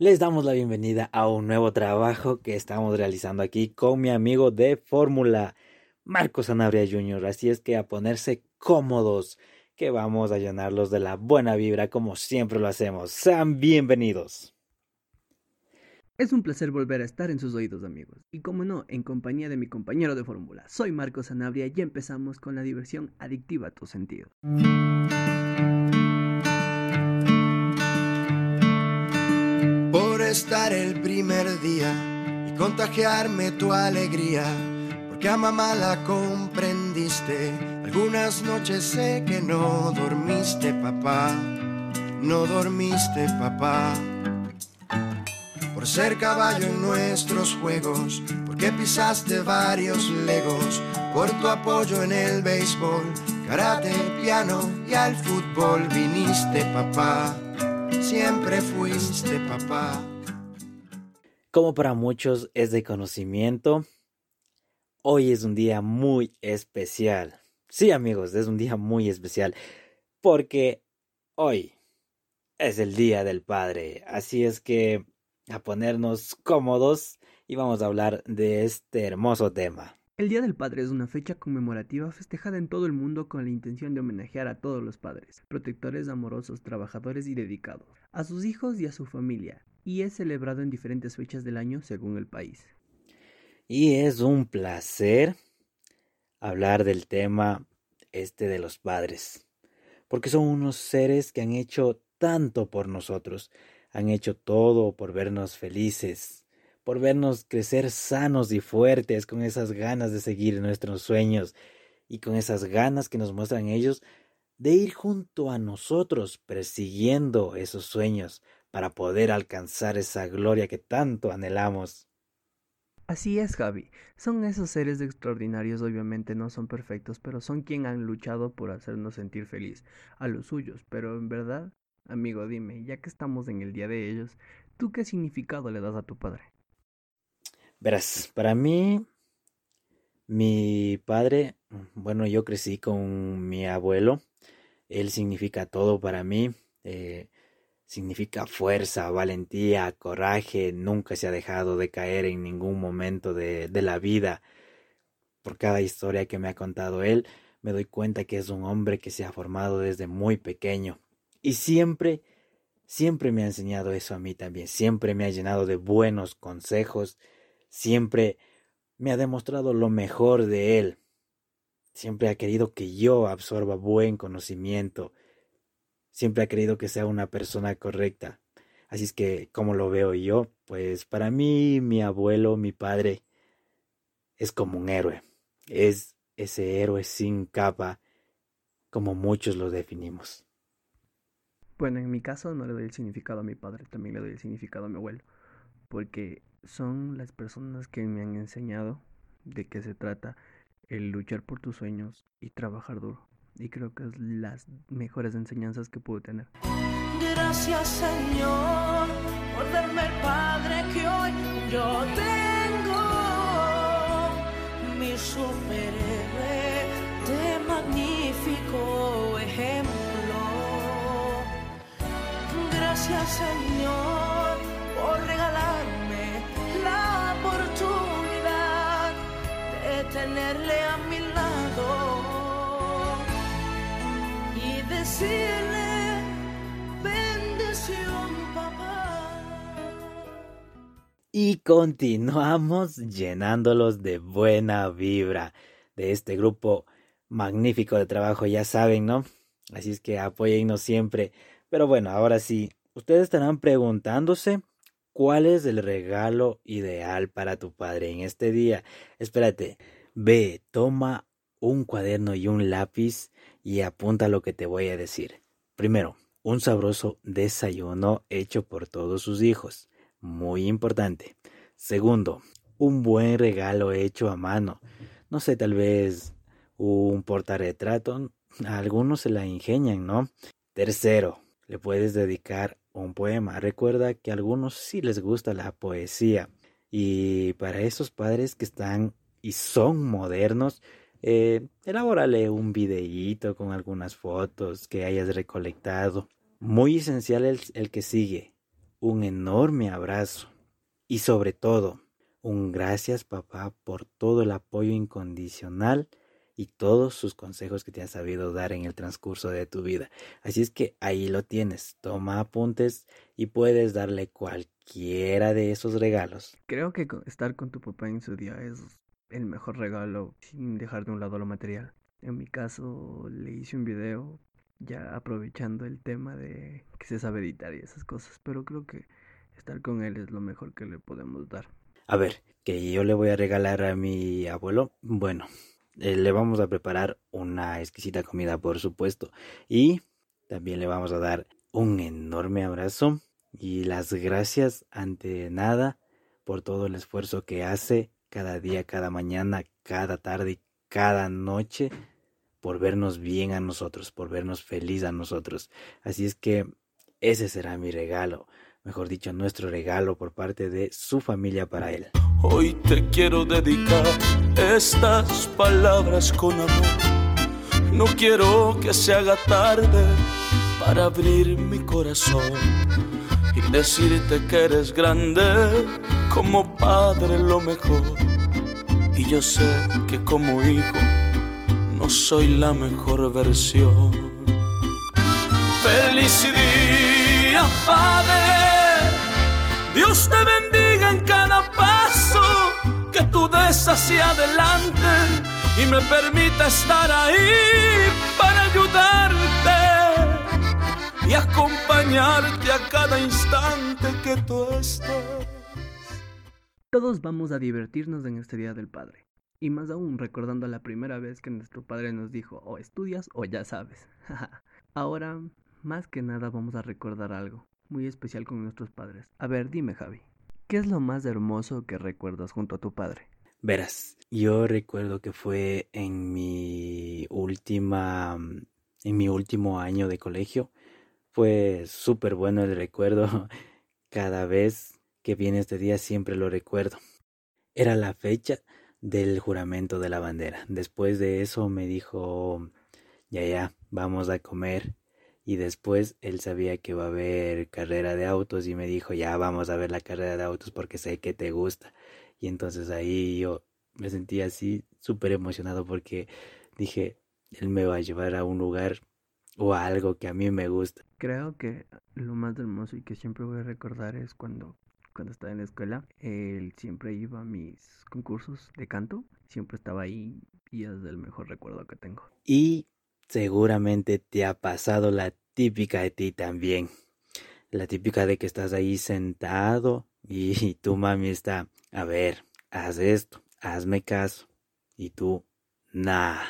Les damos la bienvenida a un nuevo trabajo que estamos realizando aquí con mi amigo de Fórmula, Marcos Sanabria Jr. Así es que a ponerse cómodos, que vamos a llenarlos de la buena vibra como siempre lo hacemos. Sean bienvenidos. Es un placer volver a estar en sus oídos, amigos. Y como no, en compañía de mi compañero de fórmula. Soy Marcos Sanabria y empezamos con la diversión adictiva a tu sentido. Estar el primer día y contagiarme tu alegría, porque a mamá la comprendiste. Algunas noches sé que no dormiste, papá, no dormiste, papá. Por ser caballo en nuestros juegos, porque pisaste varios legos, por tu apoyo en el béisbol, karate, piano y al fútbol viniste, papá. Siempre fuiste papá. Como para muchos es de conocimiento, hoy es un día muy especial. Sí amigos, es un día muy especial porque hoy es el Día del Padre. Así es que a ponernos cómodos y vamos a hablar de este hermoso tema. El Día del Padre es una fecha conmemorativa festejada en todo el mundo con la intención de homenajear a todos los padres, protectores amorosos, trabajadores y dedicados, a sus hijos y a su familia, y es celebrado en diferentes fechas del año según el país. Y es un placer hablar del tema este de los padres, porque son unos seres que han hecho tanto por nosotros, han hecho todo por vernos felices, por vernos crecer sanos y fuertes con esas ganas de seguir nuestros sueños y con esas ganas que nos muestran ellos de ir junto a nosotros persiguiendo esos sueños, para poder alcanzar esa gloria que tanto anhelamos. Así es, Javi. Son esos seres extraordinarios, obviamente no son perfectos, pero son quienes han luchado por hacernos sentir feliz a los suyos. Pero en verdad, amigo, dime, ya que estamos en el día de ellos, ¿tú qué significado le das a tu padre? Verás, para mí, mi padre, bueno, yo crecí con mi abuelo, él significa todo para mí. Eh, significa fuerza, valentía, coraje, nunca se ha dejado de caer en ningún momento de, de, la vida. Por cada historia que me ha contado él, me doy cuenta que es un hombre que se ha formado desde muy pequeño. Y siempre, siempre me ha enseñado eso a mí también, siempre me ha llenado de buenos consejos, siempre me ha demostrado lo mejor de él, siempre ha querido que yo absorba buen conocimiento, siempre ha creído que sea una persona correcta. Así es que, como lo veo yo, pues para mí mi abuelo, mi padre, es como un héroe. Es ese héroe sin capa, como muchos lo definimos. Bueno, en mi caso no le doy el significado a mi padre, también le doy el significado a mi abuelo, porque son las personas que me han enseñado de qué se trata el luchar por tus sueños y trabajar duro y creo que es las mejores enseñanzas que pude tener. Gracias Señor por darme el Padre que hoy yo tengo, mi superhéroe de magnífico ejemplo. Gracias Señor por regalarme la oportunidad de tenerle a mi bendición, papá. Y continuamos llenándolos de buena vibra de este grupo magnífico de trabajo, ya saben, ¿no? Así es que apóyennos siempre. Pero bueno, ahora sí, ustedes estarán preguntándose cuál es el regalo ideal para tu padre en este día. Espérate, ve, toma un cuaderno y un lápiz y apunta lo que te voy a decir. Primero, un sabroso desayuno hecho por todos sus hijos. Muy importante. Segundo, un buen regalo hecho a mano. No sé, tal vez un portarretrato. algunos se la ingenian, ¿no? Tercero, le puedes dedicar un poema. Recuerda que a algunos sí les gusta la poesía. Y para esos padres que están y son modernos, eh, elabórale un videíto con algunas fotos que hayas recolectado. Muy esencial el, el que sigue. un enorme abrazo y sobre todo un gracias papá por todo el apoyo incondicional y todos sus consejos que te ha sabido dar en el transcurso de tu vida. Así es que ahí lo tienes, toma apuntes y puedes darle cualquiera de esos regalos. Creo que estar con tu papá en su día es el mejor regalo sin dejar de un lado lo material. En mi caso le hice un video ya aprovechando el tema de que se sabe editar y esas cosas, pero creo que estar con él es lo mejor que le podemos dar. A ver, que yo le voy a regalar a mi abuelo, bueno, eh, le vamos a preparar una exquisita comida, por supuesto. Y también le vamos a dar un enorme abrazo y las gracias ante nada por todo el esfuerzo que hace cada día, cada mañana, cada tarde cada noche por vernos bien a nosotros, por vernos feliz a nosotros. Así es que ese será mi regalo, mejor dicho, nuestro regalo por parte de su familia para él. Hoy te quiero dedicar estas palabras con amor. No quiero que se haga tarde para abrir mi corazón y decirte que eres grande como padre lo mejor. Y yo sé que como hijo no soy la mejor versión. Feliz día, Padre. Dios te bendiga en cada paso que tú des hacia adelante y me permita estar ahí para ayudarte y acompañarte a cada instante que tú estés. Todos vamos a divertirnos en este Día del Padre. Y más aún recordando la primera vez que nuestro padre nos dijo, o estudias o ya sabes. Ahora, más que nada vamos a recordar algo muy especial con nuestros padres. A ver, dime Javi, ¿qué es lo más hermoso que recuerdas junto a tu padre? Verás, yo recuerdo que fue en mi última, en mi último año de colegio. Fue súper bueno el recuerdo. Cada vez que viene este día siempre lo recuerdo. Era la fecha del juramento de la bandera. Después de eso me dijo, ya, ya, vamos a comer y después él sabía que iba a haber carrera de autos y me dijo, ya vamos a ver la carrera de autos porque sé que te gusta. Y entonces ahí yo me sentí así súper emocionado porque dije, él me va a llevar a un lugar o a algo que a mí me gusta. Creo que lo más hermoso y que siempre voy a recordar es cuando, cuando estaba en la escuela, él siempre iba a mis concursos de canto, siempre estaba ahí y es el mejor recuerdo que tengo. Y Seguramente te ha pasado la típica de ti también. La típica de que estás ahí sentado y tu mami está, a ver, haz esto, hazme caso. Y tú, nah,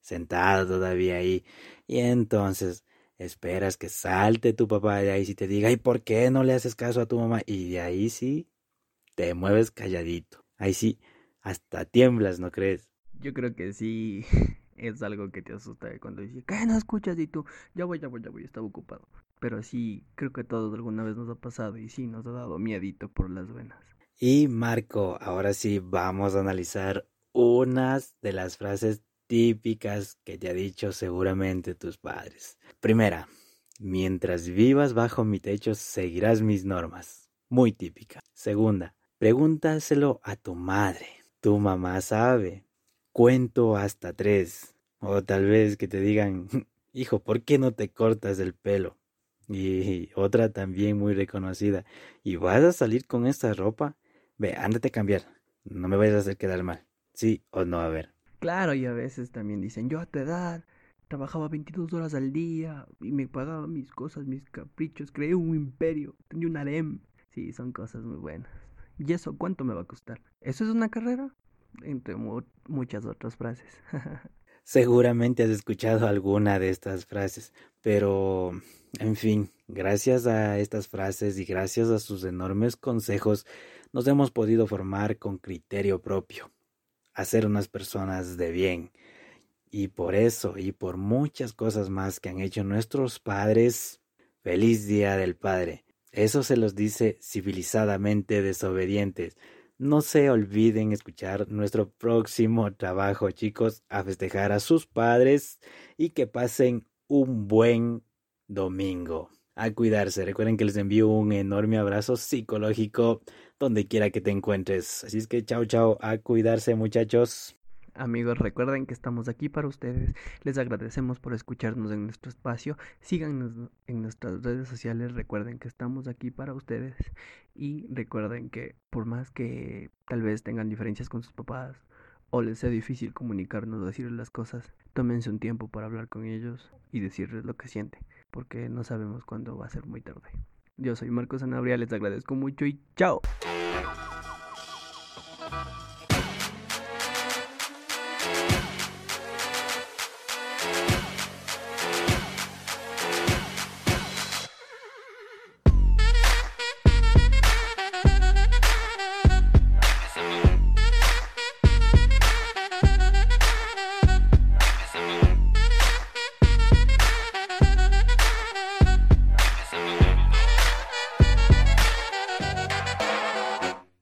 sentado todavía ahí. Y entonces esperas que salte tu papá de ahí y te diga, ¿y por qué no le haces caso a tu mamá? Y de ahí sí, te mueves calladito. Ahí sí, hasta tiemblas, ¿no crees? Yo creo que sí. es algo que te asusta cuando dices, ¿qué no escuchas? Y tú, ya voy, ya voy, ya voy, estaba ocupado. Pero sí, creo que todos alguna vez nos ha pasado y sí, nos ha dado miedito por las venas. Y Marco, ahora sí vamos a analizar unas de las frases típicas que te ha dicho seguramente tus padres. Primera, mientras vivas bajo mi techo seguirás mis normas. Muy típica. Segunda, pregúntaselo a tu madre. Tu mamá sabe. Cuento hasta tres. O tal vez que te digan, hijo, ¿por qué no te cortas el pelo? Y otra también muy reconocida, ¿y vas a salir con esta ropa? Ve, ándate a cambiar, no me vayas a hacer quedar mal. ¿Sí o no? A ver. Claro, y a veces también dicen, yo a tu edad trabajaba 22 horas al día y me pagaba mis cosas, mis caprichos, creé un imperio, tenía un harem. Sí, son cosas muy buenas. ¿Y eso cuánto me va a costar? ¿Eso es una carrera? Entre muchas otras frases. Seguramente has escuchado alguna de estas frases, pero, en fin, gracias a estas frases y gracias a sus enormes consejos, nos hemos podido formar con criterio propio, a ser unas personas de bien. Y por eso y por muchas cosas más que han hecho nuestros padres, feliz Día del Padre. Eso se los dice civilizadamente desobedientes. No se olviden escuchar nuestro próximo trabajo, chicos, a festejar a sus padres y que pasen un buen domingo. A cuidarse. Recuerden que les envío un enorme abrazo psicológico donde quiera que te encuentres. Así es que chao, chao, a cuidarse muchachos. Amigos, recuerden que estamos aquí para ustedes. Les agradecemos por escucharnos en nuestro espacio. Síganos en nuestras redes sociales. Recuerden que estamos aquí para ustedes. Y recuerden que por más que tal vez tengan diferencias con sus papás o les sea difícil comunicarnos o decirles las cosas, tómense un tiempo para hablar con ellos y decirles lo que sienten, porque no sabemos cuándo va a ser muy tarde. Yo soy Marcos Sanabria, les agradezco mucho y chao.